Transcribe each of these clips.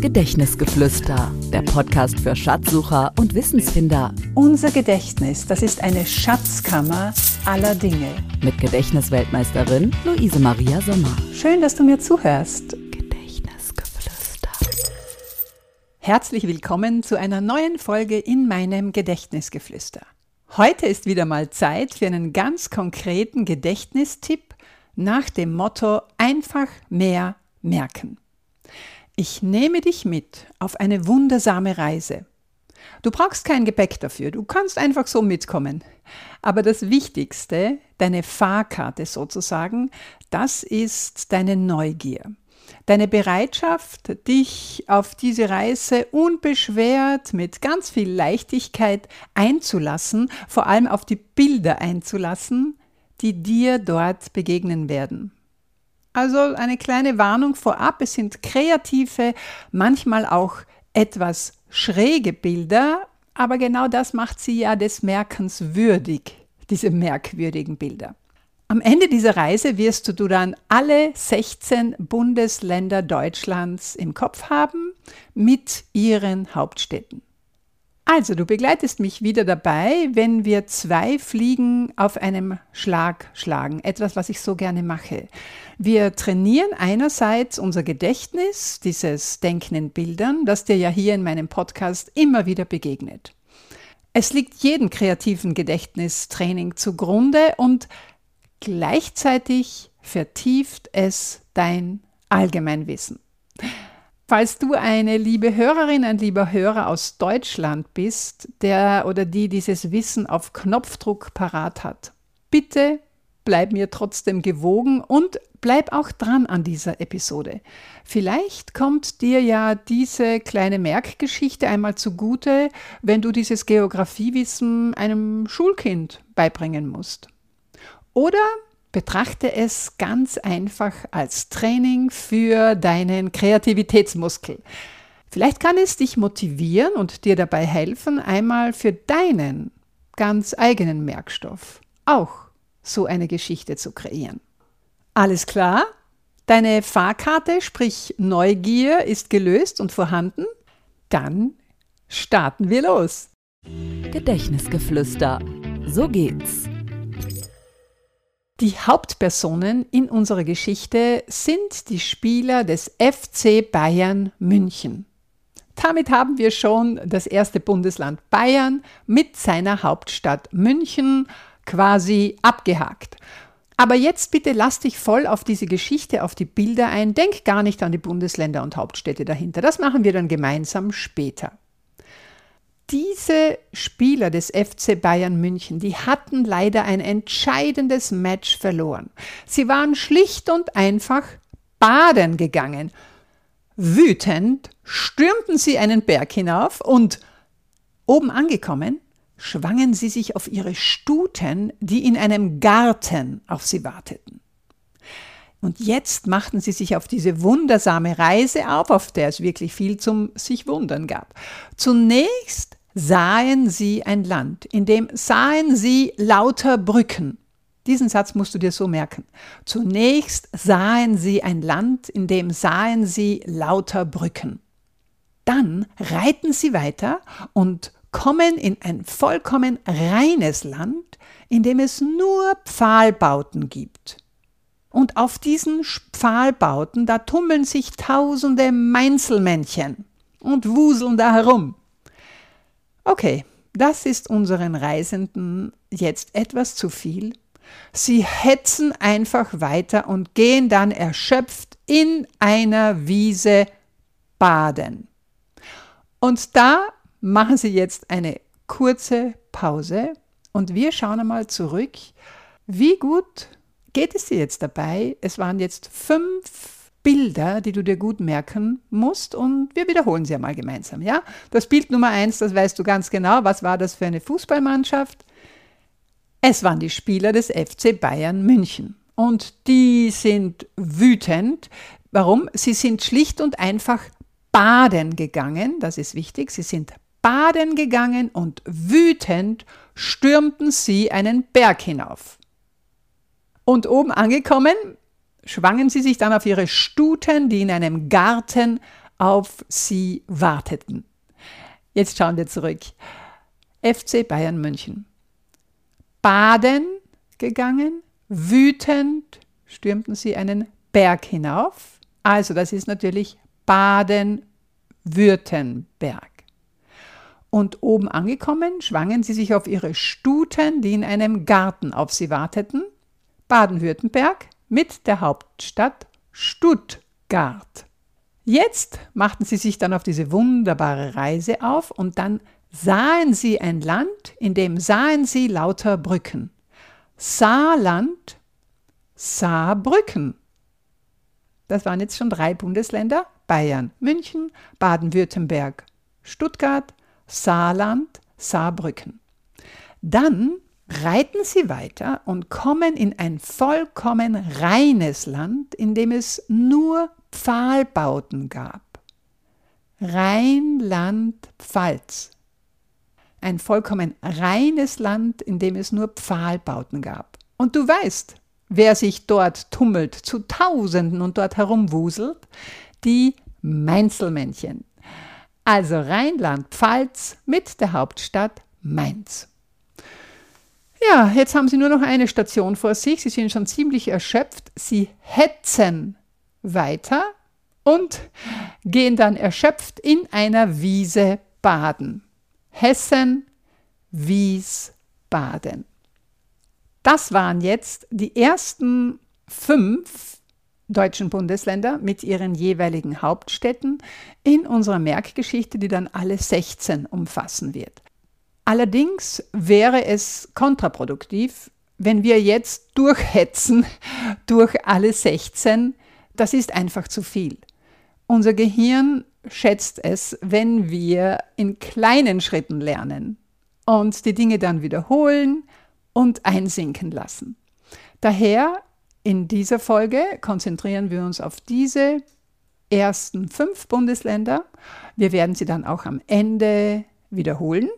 Gedächtnisgeflüster, der Podcast für Schatzsucher und Wissensfinder. Unser Gedächtnis, das ist eine Schatzkammer aller Dinge. Mit Gedächtnisweltmeisterin Luise Maria Sommer. Schön, dass du mir zuhörst. Gedächtnisgeflüster. Herzlich willkommen zu einer neuen Folge in meinem Gedächtnisgeflüster. Heute ist wieder mal Zeit für einen ganz konkreten Gedächtnistipp nach dem Motto einfach mehr merken. Ich nehme dich mit auf eine wundersame Reise. Du brauchst kein Gepäck dafür, du kannst einfach so mitkommen. Aber das Wichtigste, deine Fahrkarte sozusagen, das ist deine Neugier. Deine Bereitschaft, dich auf diese Reise unbeschwert mit ganz viel Leichtigkeit einzulassen, vor allem auf die Bilder einzulassen, die dir dort begegnen werden. Also eine kleine Warnung vorab, es sind kreative, manchmal auch etwas schräge Bilder, aber genau das macht sie ja des Merkens würdig, diese merkwürdigen Bilder. Am Ende dieser Reise wirst du dann alle 16 Bundesländer Deutschlands im Kopf haben mit ihren Hauptstädten. Also, du begleitest mich wieder dabei, wenn wir zwei Fliegen auf einem Schlag schlagen. Etwas, was ich so gerne mache. Wir trainieren einerseits unser Gedächtnis, dieses Denken in Bildern, das dir ja hier in meinem Podcast immer wieder begegnet. Es liegt jedem kreativen Gedächtnistraining zugrunde und gleichzeitig vertieft es dein Allgemeinwissen. Falls du eine liebe Hörerin, ein lieber Hörer aus Deutschland bist, der oder die dieses Wissen auf Knopfdruck parat hat, bitte bleib mir trotzdem gewogen und bleib auch dran an dieser Episode. Vielleicht kommt dir ja diese kleine Merkgeschichte einmal zugute, wenn du dieses Geografiewissen einem Schulkind beibringen musst. Oder Betrachte es ganz einfach als Training für deinen Kreativitätsmuskel. Vielleicht kann es dich motivieren und dir dabei helfen, einmal für deinen ganz eigenen Merkstoff auch so eine Geschichte zu kreieren. Alles klar? Deine Fahrkarte, sprich Neugier, ist gelöst und vorhanden? Dann starten wir los. Gedächtnisgeflüster. So geht's. Die Hauptpersonen in unserer Geschichte sind die Spieler des FC Bayern München. Damit haben wir schon das erste Bundesland Bayern mit seiner Hauptstadt München quasi abgehakt. Aber jetzt bitte lass dich voll auf diese Geschichte, auf die Bilder ein. Denk gar nicht an die Bundesländer und Hauptstädte dahinter. Das machen wir dann gemeinsam später diese Spieler des FC Bayern München, die hatten leider ein entscheidendes Match verloren. Sie waren schlicht und einfach baden gegangen. Wütend stürmten sie einen Berg hinauf und oben angekommen, schwangen sie sich auf ihre Stuten, die in einem Garten auf sie warteten. Und jetzt machten sie sich auf diese wundersame Reise auf, auf der es wirklich viel zum sich wundern gab. Zunächst sahen sie ein Land, in dem sahen sie lauter Brücken. Diesen Satz musst du dir so merken. Zunächst sahen sie ein Land, in dem sahen sie lauter Brücken. Dann reiten sie weiter und kommen in ein vollkommen reines Land, in dem es nur Pfahlbauten gibt. Und auf diesen Pfahlbauten, da tummeln sich tausende Meinzelmännchen und wuseln da herum. Okay, das ist unseren Reisenden jetzt etwas zu viel. Sie hetzen einfach weiter und gehen dann erschöpft in einer Wiese baden. Und da machen Sie jetzt eine kurze Pause und wir schauen einmal zurück, wie gut geht es dir jetzt dabei. Es waren jetzt fünf Bilder, die du dir gut merken musst und wir wiederholen sie einmal gemeinsam. Ja? Das Bild Nummer eins, das weißt du ganz genau. Was war das für eine Fußballmannschaft? Es waren die Spieler des FC Bayern München. Und die sind wütend. Warum? Sie sind schlicht und einfach baden gegangen. Das ist wichtig. Sie sind baden gegangen und wütend stürmten sie einen Berg hinauf. Und oben angekommen schwangen sie sich dann auf ihre Stuten, die in einem Garten auf sie warteten. Jetzt schauen wir zurück. FC Bayern München. Baden gegangen, wütend stürmten sie einen Berg hinauf. Also das ist natürlich Baden-Württemberg. Und oben angekommen, schwangen sie sich auf ihre Stuten, die in einem Garten auf sie warteten. Baden-Württemberg mit der Hauptstadt Stuttgart. Jetzt machten sie sich dann auf diese wunderbare Reise auf und dann sahen sie ein Land, in dem sahen sie lauter Brücken. Saarland, Saarbrücken. Das waren jetzt schon drei Bundesländer, Bayern, München, Baden-Württemberg, Stuttgart, Saarland, Saarbrücken. Dann reiten sie weiter und kommen in ein vollkommen reines Land, in dem es nur Pfahlbauten gab. Rheinland-Pfalz. Ein vollkommen reines Land, in dem es nur Pfahlbauten gab. Und du weißt, wer sich dort tummelt, zu Tausenden und dort herumwuselt, die Mainzelmännchen. Also Rheinland-Pfalz mit der Hauptstadt Mainz. Ja, jetzt haben Sie nur noch eine Station vor sich. Sie sind schon ziemlich erschöpft. Sie hetzen weiter und gehen dann erschöpft in einer Wiese baden. Hessen, Wiesbaden. Das waren jetzt die ersten fünf deutschen Bundesländer mit ihren jeweiligen Hauptstädten in unserer Merkgeschichte, die dann alle 16 umfassen wird. Allerdings wäre es kontraproduktiv, wenn wir jetzt durchhetzen durch alle 16. Das ist einfach zu viel. Unser Gehirn schätzt es, wenn wir in kleinen Schritten lernen und die Dinge dann wiederholen und einsinken lassen. Daher in dieser Folge konzentrieren wir uns auf diese ersten fünf Bundesländer. Wir werden sie dann auch am Ende wiederholen.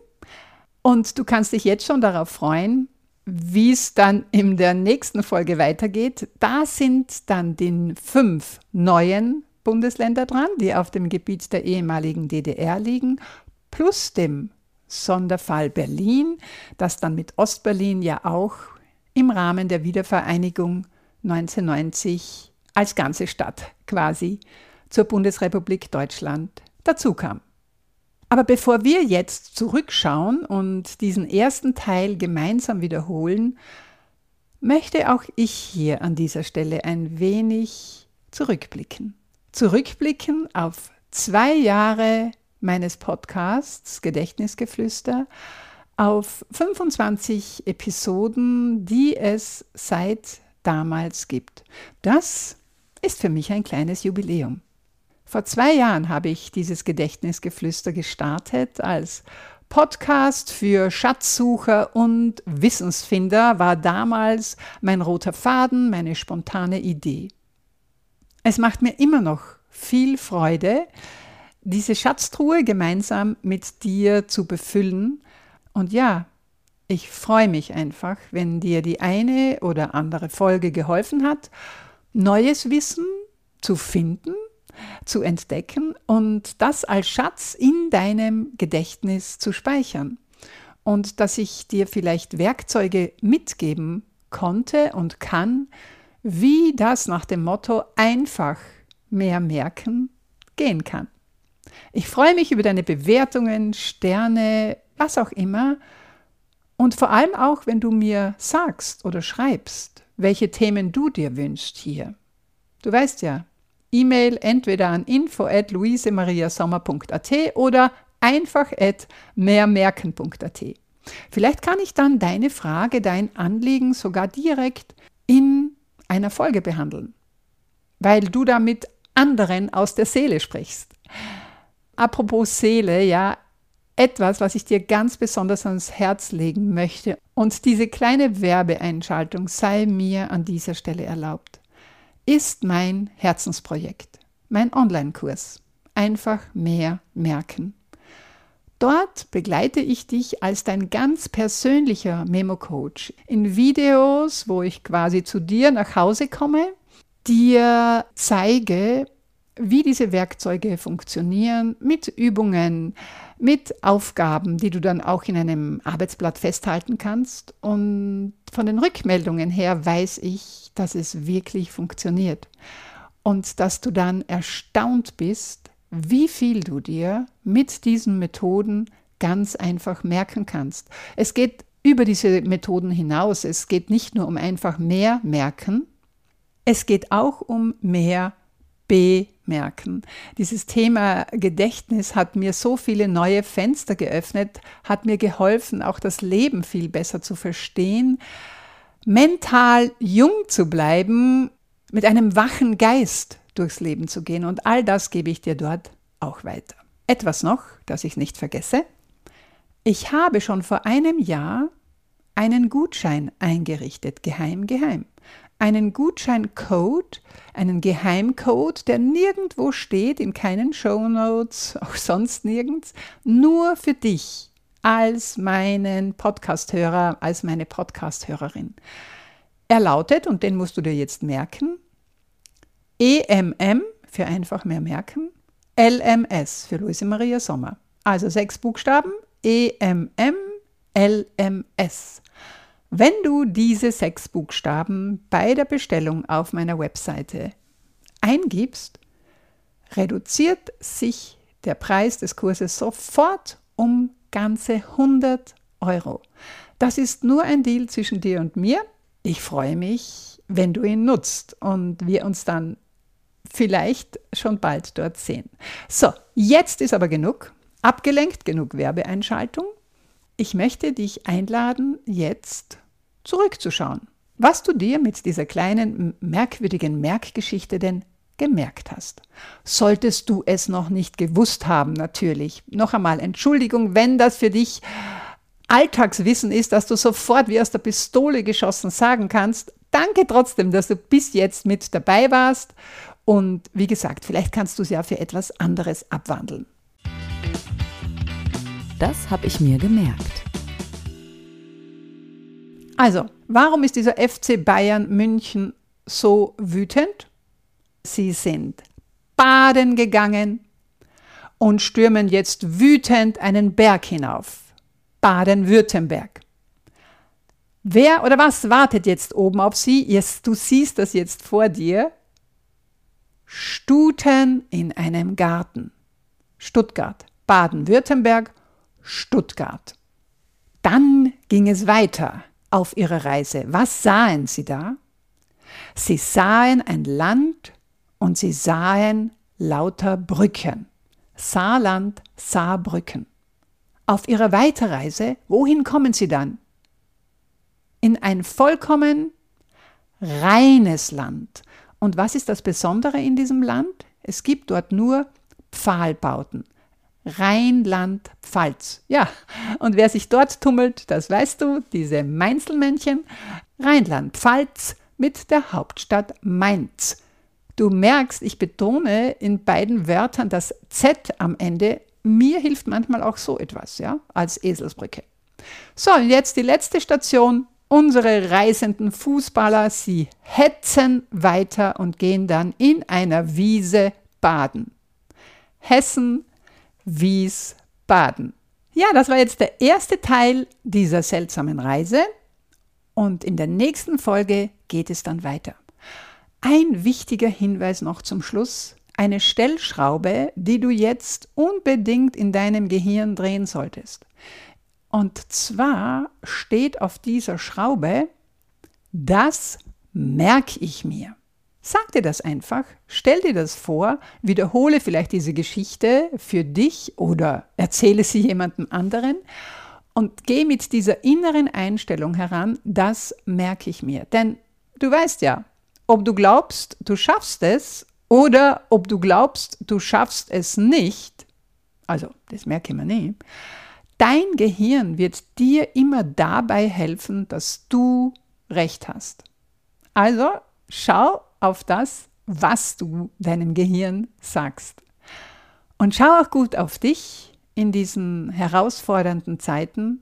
Und du kannst dich jetzt schon darauf freuen, wie es dann in der nächsten Folge weitergeht. Da sind dann die fünf neuen Bundesländer dran, die auf dem Gebiet der ehemaligen DDR liegen, plus dem Sonderfall Berlin, das dann mit Ostberlin ja auch im Rahmen der Wiedervereinigung 1990 als ganze Stadt quasi zur Bundesrepublik Deutschland dazukam. Aber bevor wir jetzt zurückschauen und diesen ersten Teil gemeinsam wiederholen, möchte auch ich hier an dieser Stelle ein wenig zurückblicken zurückblicken auf zwei Jahre meines Podcasts Gedächtnisgeflüster, auf 25 Episoden, die es seit damals gibt. Das ist für mich ein kleines Jubiläum. Vor zwei Jahren habe ich dieses Gedächtnisgeflüster gestartet als Podcast für Schatzsucher und Wissensfinder war damals mein roter Faden, meine spontane Idee. Es macht mir immer noch viel Freude, diese Schatztruhe gemeinsam mit dir zu befüllen. Und ja, ich freue mich einfach, wenn dir die eine oder andere Folge geholfen hat, neues Wissen zu finden, zu entdecken und das als Schatz in deinem Gedächtnis zu speichern. Und dass ich dir vielleicht Werkzeuge mitgeben konnte und kann, wie das nach dem Motto einfach mehr merken gehen kann. Ich freue mich über deine Bewertungen, Sterne, was auch immer. Und vor allem auch, wenn du mir sagst oder schreibst, welche Themen du dir wünschst hier. Du weißt ja, E-Mail entweder an info@luisemariasommer.at oder einfach at mehrmerken.at. Vielleicht kann ich dann deine Frage, dein Anliegen sogar direkt in einer Folge behandeln, weil du damit anderen aus der Seele sprichst. Apropos Seele, ja, etwas, was ich dir ganz besonders ans Herz legen möchte. Und diese kleine Werbeeinschaltung sei mir an dieser Stelle erlaubt, ist mein Herzensprojekt, mein Online-Kurs. Einfach mehr merken. Dort begleite ich dich als dein ganz persönlicher Memo-Coach in Videos, wo ich quasi zu dir nach Hause komme, dir zeige, wie diese Werkzeuge funktionieren, mit Übungen, mit Aufgaben, die du dann auch in einem Arbeitsblatt festhalten kannst. Und von den Rückmeldungen her weiß ich, dass es wirklich funktioniert. Und dass du dann erstaunt bist, wie viel du dir mit diesen Methoden ganz einfach merken kannst. Es geht über diese Methoden hinaus. Es geht nicht nur um einfach mehr merken, es geht auch um mehr bemerken. Dieses Thema Gedächtnis hat mir so viele neue Fenster geöffnet, hat mir geholfen, auch das Leben viel besser zu verstehen, mental jung zu bleiben, mit einem wachen Geist durchs Leben zu gehen. Und all das gebe ich dir dort auch weiter. Etwas noch, das ich nicht vergesse. Ich habe schon vor einem Jahr einen Gutschein eingerichtet, geheim, geheim einen Gutscheincode, einen Geheimcode, der nirgendwo steht, in keinen Show Notes, auch sonst nirgends, nur für dich als meinen Podcasthörer, als meine Podcasthörerin. Er lautet, und den musst du dir jetzt merken, EMM für einfach mehr merken, LMS für Luise Maria Sommer. Also sechs Buchstaben, EMM, LMS. Wenn du diese sechs Buchstaben bei der Bestellung auf meiner Webseite eingibst, reduziert sich der Preis des Kurses sofort um ganze 100 Euro. Das ist nur ein Deal zwischen dir und mir. Ich freue mich, wenn du ihn nutzt und wir uns dann vielleicht schon bald dort sehen. So, jetzt ist aber genug. Abgelenkt, genug Werbeeinschaltung. Ich möchte dich einladen, jetzt zurückzuschauen, was du dir mit dieser kleinen, merkwürdigen Merkgeschichte denn gemerkt hast. Solltest du es noch nicht gewusst haben, natürlich. Noch einmal Entschuldigung, wenn das für dich Alltagswissen ist, dass du sofort wie aus der Pistole geschossen sagen kannst. Danke trotzdem, dass du bis jetzt mit dabei warst. Und wie gesagt, vielleicht kannst du es ja für etwas anderes abwandeln. Das habe ich mir gemerkt. Also, warum ist dieser FC Bayern München so wütend? Sie sind baden gegangen und stürmen jetzt wütend einen Berg hinauf. Baden-Württemberg. Wer oder was wartet jetzt oben auf sie? Du siehst das jetzt vor dir. Stuten in einem Garten. Stuttgart, Baden-Württemberg, Stuttgart. Dann ging es weiter auf ihrer Reise. Was sahen sie da? Sie sahen ein Land und sie sahen lauter Brücken. Saarland, Saarbrücken. Auf ihrer Weiterreise, wohin kommen sie dann? In ein vollkommen reines Land. Und was ist das Besondere in diesem Land? Es gibt dort nur Pfahlbauten. Rheinland-Pfalz. Ja, und wer sich dort tummelt, das weißt du, diese Mainzelmännchen. Rheinland-Pfalz mit der Hauptstadt Mainz. Du merkst, ich betone in beiden Wörtern das Z am Ende. Mir hilft manchmal auch so etwas, ja, als Eselsbrücke. So, und jetzt die letzte Station. Unsere reisenden Fußballer, sie hetzen weiter und gehen dann in einer Wiese baden. Hessen, Wiesbaden. Ja, das war jetzt der erste Teil dieser seltsamen Reise und in der nächsten Folge geht es dann weiter. Ein wichtiger Hinweis noch zum Schluss. Eine Stellschraube, die du jetzt unbedingt in deinem Gehirn drehen solltest. Und zwar steht auf dieser Schraube, das merke ich mir. Sag dir das einfach, stell dir das vor, wiederhole vielleicht diese Geschichte für dich oder erzähle sie jemandem anderen und geh mit dieser inneren Einstellung heran, das merke ich mir. Denn du weißt ja, ob du glaubst, du schaffst es oder ob du glaubst, du schaffst es nicht, also das merke ich mir nicht, dein Gehirn wird dir immer dabei helfen, dass du recht hast. Also schau auf das, was du deinem Gehirn sagst. Und schau auch gut auf dich in diesen herausfordernden Zeiten.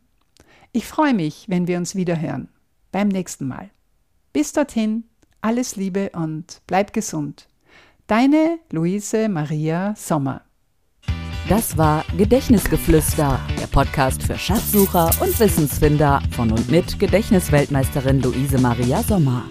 Ich freue mich, wenn wir uns wieder hören. Beim nächsten Mal. Bis dorthin, alles Liebe und bleib gesund. Deine Luise Maria Sommer. Das war Gedächtnisgeflüster, der Podcast für Schatzsucher und Wissensfinder von und mit Gedächtnisweltmeisterin Luise Maria Sommer.